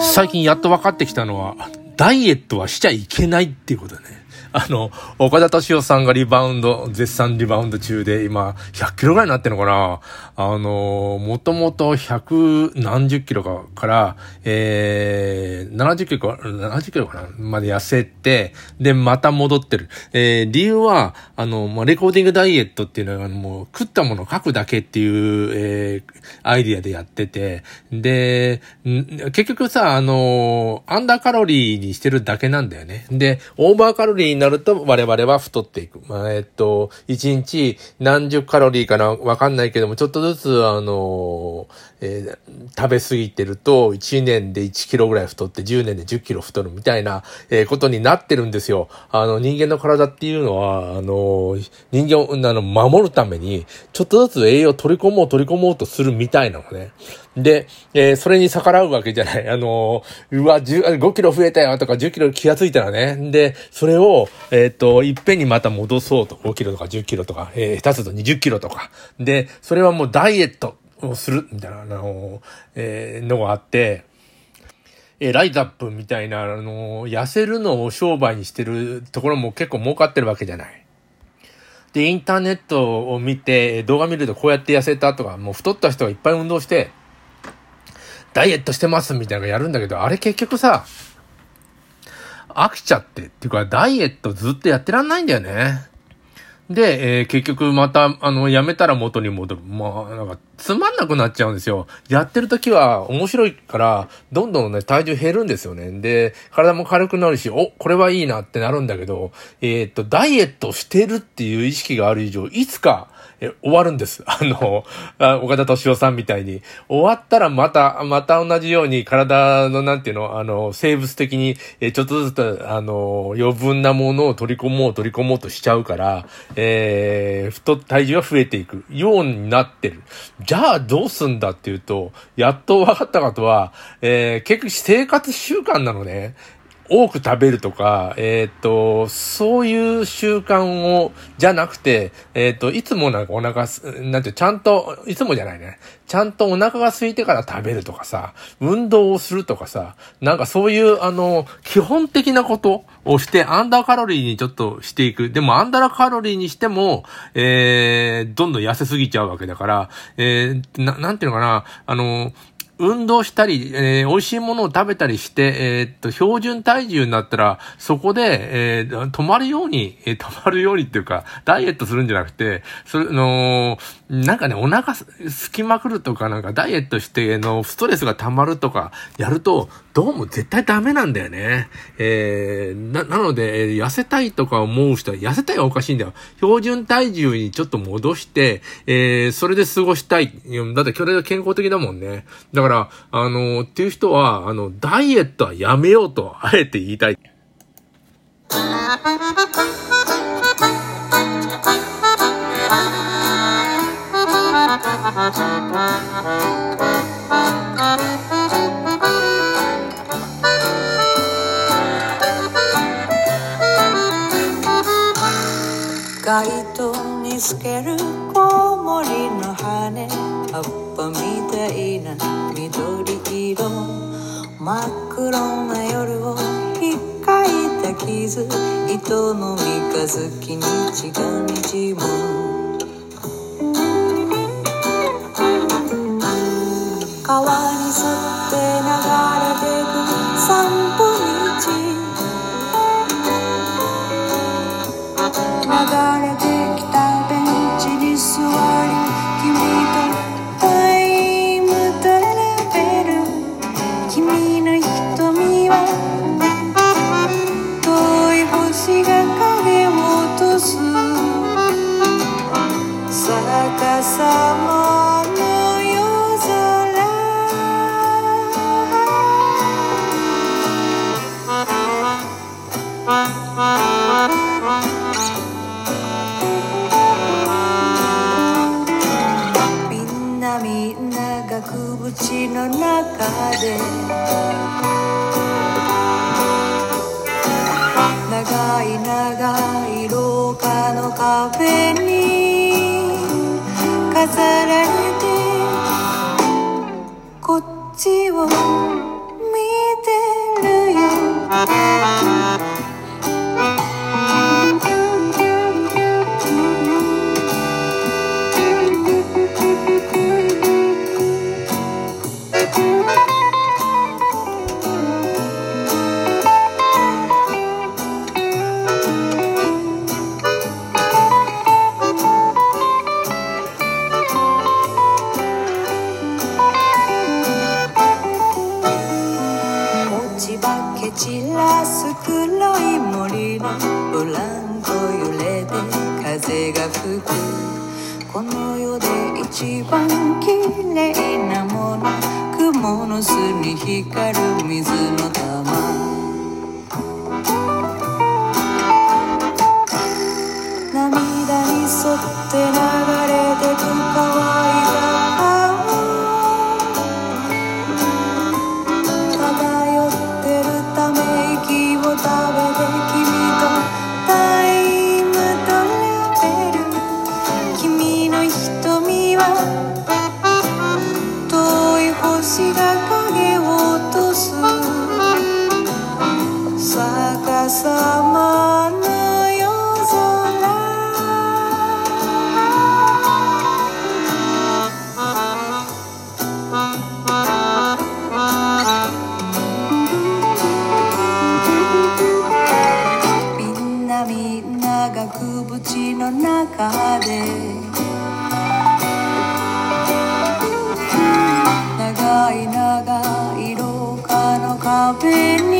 最近やっと分かってきたのは、ダイエットはしちゃいけないっていうことだね。あの、岡田敏夫さんがリバウンド、絶賛リバウンド中で、今、100キロぐらいになってるのかなあの、もともと100何十キロかから、えー、70キロか、70キロかなまで痩せて、で、また戻ってる。えー、理由は、あの、まあ、レコーディングダイエットっていうのは、もう、食ったものを書くだけっていう、えー、アイディアでやってて、で、結局さ、あの、アンダーカロリーにしてるだけなんだよね。で、オーバーカロリーリーになると我々は太っていく。まあ、えっと、1日何十カロリーかなわかんないけども、ちょっとずつ、あの、えー、食べ過ぎてると、1年で1キロぐらい太って、10年で10キロ太るみたいな、えー、ことになってるんですよ。あの、人間の体っていうのは、あの、人間を、あの、守るために、ちょっとずつ栄養を取り込もう、取り込もうとするみたいなのね。で、えー、それに逆らうわけじゃない。あのうわ、十5キロ増えたよとか10キロ気がついたらね。で、それを、えっ、と、いっぺんにまた戻そうと。5キロとか10キロとか、えー、下手すと20キロとか。で、それはもうダイエットをする、みたいな、あの、え、のがあって、えライトアップみたいな、あの、痩せるのを商売にしてるところも結構儲かってるわけじゃない。で、インターネットを見て、動画見るとこうやって痩せたとか、もう太った人がいっぱい運動して、ダイエットしてますみたいなのやるんだけど、あれ結局さ、飽きちゃって、っていうか、ダイエットずっとやってらんないんだよね。で、えー、結局また、あの、やめたら元に戻る。まあ、なんか、つまんなくなっちゃうんですよ。やってる時は面白いから、どんどんね、体重減るんですよね。で、体も軽くなるし、お、これはいいなってなるんだけど、えー、っと、ダイエットしてるっていう意識がある以上、いつか、え、終わるんです。あの、あ岡田敏夫さんみたいに。終わったらまた、また同じように体のなんていうの、あの、生物的に、え、ちょっとずつ、あの、余分なものを取り込もう、取り込もうとしちゃうから、ー、太、体重が増えていくようになってる。じゃあどうすんだっていうと、やっと分かったことは、えー、結局生活習慣なのね。多く食べるとか、えっ、ー、と、そういう習慣を、じゃなくて、えっ、ー、と、いつもなんかお腹す、なんて、ちゃんと、いつもじゃないね。ちゃんとお腹が空いてから食べるとかさ、運動をするとかさ、なんかそういう、あの、基本的なことをして、アンダーカロリーにちょっとしていく。でも、アンダーカロリーにしても、えー、どんどん痩せすぎちゃうわけだから、えー、な、なんていうのかな、あの、運動したり、えー、美味しいものを食べたりして、えー、っと、標準体重になったら、そこで、えー、止まるように、えー、止まるようにっていうか、ダイエットするんじゃなくて、それ、の、なんかね、お腹すきまくるとか、なんかダイエットして、の、ストレスが溜まるとか、やると、どうも絶対ダメなんだよね。えー、な、なのでえ、痩せたいとか思う人は、痩せたいはおかしいんだよ。標準体重にちょっと戻して、えー、それで過ごしたい。だって、それが健康的だもんね。だから、あの、っていう人は、あの、ダイエットはやめようと、あえて言いたい。街灯に透けるコウモリの羽。葉っぱみたいな緑色真っ黒な夜をひっかいた傷。糸の三日月に血がにじむ川に沿って流れてくの中で。長い長い廊下のカフェに。飾られてこっちを散らす黒い森のブランコ揺れて風が吹く。この世で一番綺麗なもの。雲の巣に光る水の玉。い星が影を落とす。逆さまの夜空。みんなみんながくぶちの中でい長い廊下の壁に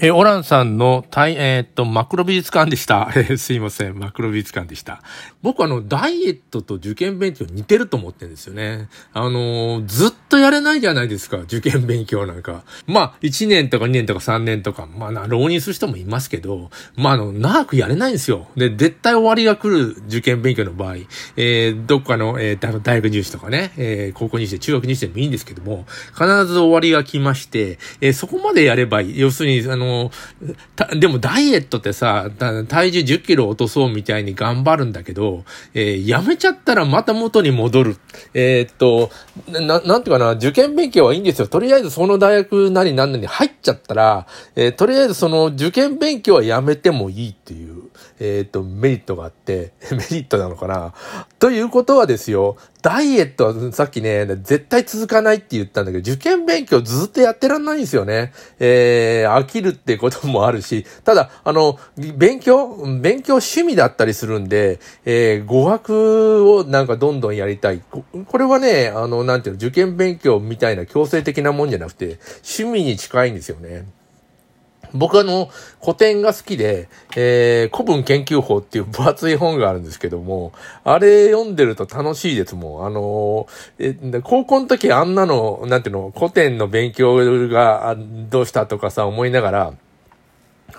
えーオランさんの大、えーっと、マクロ美術館でした。すいません。マクロ美術館でした。僕あの、ダイエットと受験勉強似てると思ってるんですよね。あのずっとやれないじゃないですか。受験勉強なんか。まあ、1年とか2年とか3年とか、まあ、浪人する人もいますけど、まあ、あの、長くやれないんですよ。で、絶対終わりが来る受験勉強の場合、えーどっかの、えー大学入試とかね、えー高校入試で中学入試でもいいんですけども、必ず終わりが来まして、えーそこまでやればいい。要するに、あの、でもダイエットってさ、体重10キロ落とそうみたいに頑張るんだけど、えーやめちゃったらまた元に戻る。えーっと、な、なんていうかな、受験勉強はいいんですよ。とりあえずその大学なり何なりに入っちゃったら、えーとりあえずその受験勉強はやめてもいいっていう、えっと、メリットがあって、メリットなのかな。ということはですよ、ダイエットはさっきね、絶対続かないって言ったんだけど、受験勉強ずっとやってらんないんですよね。えー、飽きるってこともあるし、ただ、あの、勉強勉強趣味だったりするんで、えー、語学をなんかどんどんやりたい。ここれはね、あの、なんていうの、受験勉強みたいな強制的なもんじゃなくて、趣味に近いんですよね。僕あの、古典が好きで、えー、古文研究法っていう分厚い本があるんですけども、あれ読んでると楽しいですもん。あのーえ、高校の時あんなの、なんていうの、古典の勉強がどうしたとかさ、思いながら、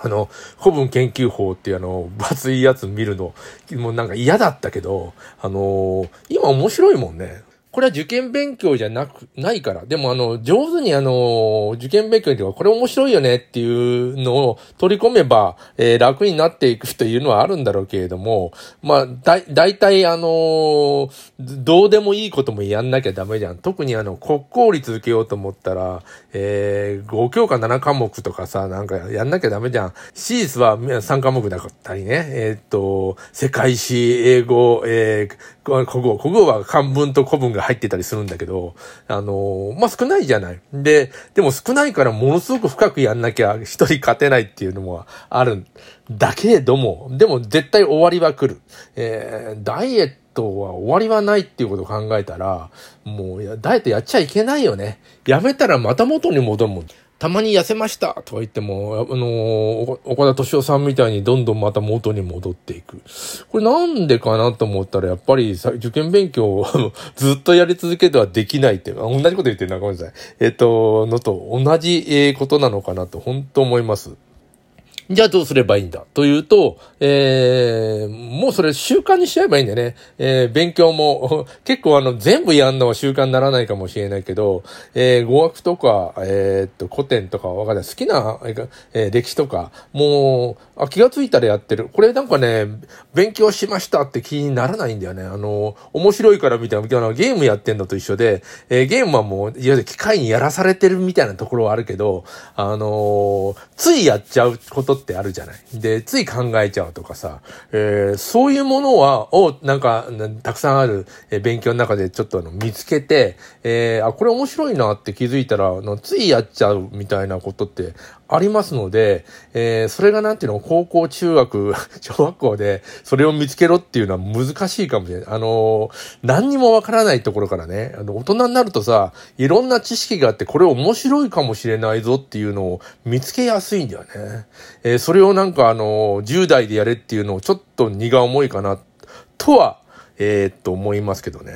あの、古文研究法っていうあの、分厚いやつ見るの、もうなんか嫌だったけど、あのー今面白いもんね。これは受験勉強じゃなく、ないから。でもあの、上手にあの、受験勉強ではこれ面白いよねっていうのを取り込めば、えー楽になっていくというのはあるんだろうけれども、まあ、だ、だいたいあのどうでもいいこともやんなきゃダメじゃん。特にあの、国公立受けようと思ったら、えー、5教科7科目とかさ、なんかやんなきゃダメじゃん。史実は3科目だったりね。えーっと、世界史、英語、えー、国語。国語は漢文と古文が入ってたりするんだけど、あのまあ、少ないじゃない。で、でも少ないからものすごく深くやんなきゃ一人勝てないっていうのもあるんだけれども、でも絶対終わりは来る。えー、ダイエットは終わりはないっていうことを考えたら、もうダイエットやっちゃいけないよね。やめたらまた元に戻るもん。たまに痩せましたとは言っても、あの、岡田敏夫さんみたいにどんどんまた元に戻っていく。これなんでかなと思ったら、やっぱり受験勉強をずっとやり続けてはできないって、同じこと言ってるな、ごめんなさい。えっと、のと同じことなのかなと、本当思います。じゃあどうすればいいんだ？というと、えー、もうそれ習慣にしちゃえばいいんだよね。えー、勉強も、結構あの、全部やんのは習慣にならないかもしれないけど、えー、語学とか、えー、っと、古典とかわかんない。好きな、えー、歴史とか、もう、あ、気がついたらやってる。これなんかね、勉強しましたって気にならないんだよね。あの、面白いからみたいな、ゲームやってんのと一緒で、えー、ゲームはもう、いわゆる機械にやらされてるみたいなところはあるけど、あのついやっちゃうことってあるじゃない。で、つい考えちゃうとかさ、えー、そういうものは、を、なんか、たくさんある、え勉強の中でちょっとあの、見つけて、えー、あ、これ面白いなって気づいたら、あのついやっちゃうみたいなことってありますので、えー、それがなんていうの、高校、中学、小学校で、それを見つけろっていうのは難しいかもしれない。あのー、何にもわからないところからね、あの、大人になるとさ、いろんな知識があって、これ面白いかもしれないぞっていうのを見つけやすいんだよね。ー、それをなんかあの、10代でやれっていうのをちょっと荷が重いかな、とは、えー、っと思いますけどね。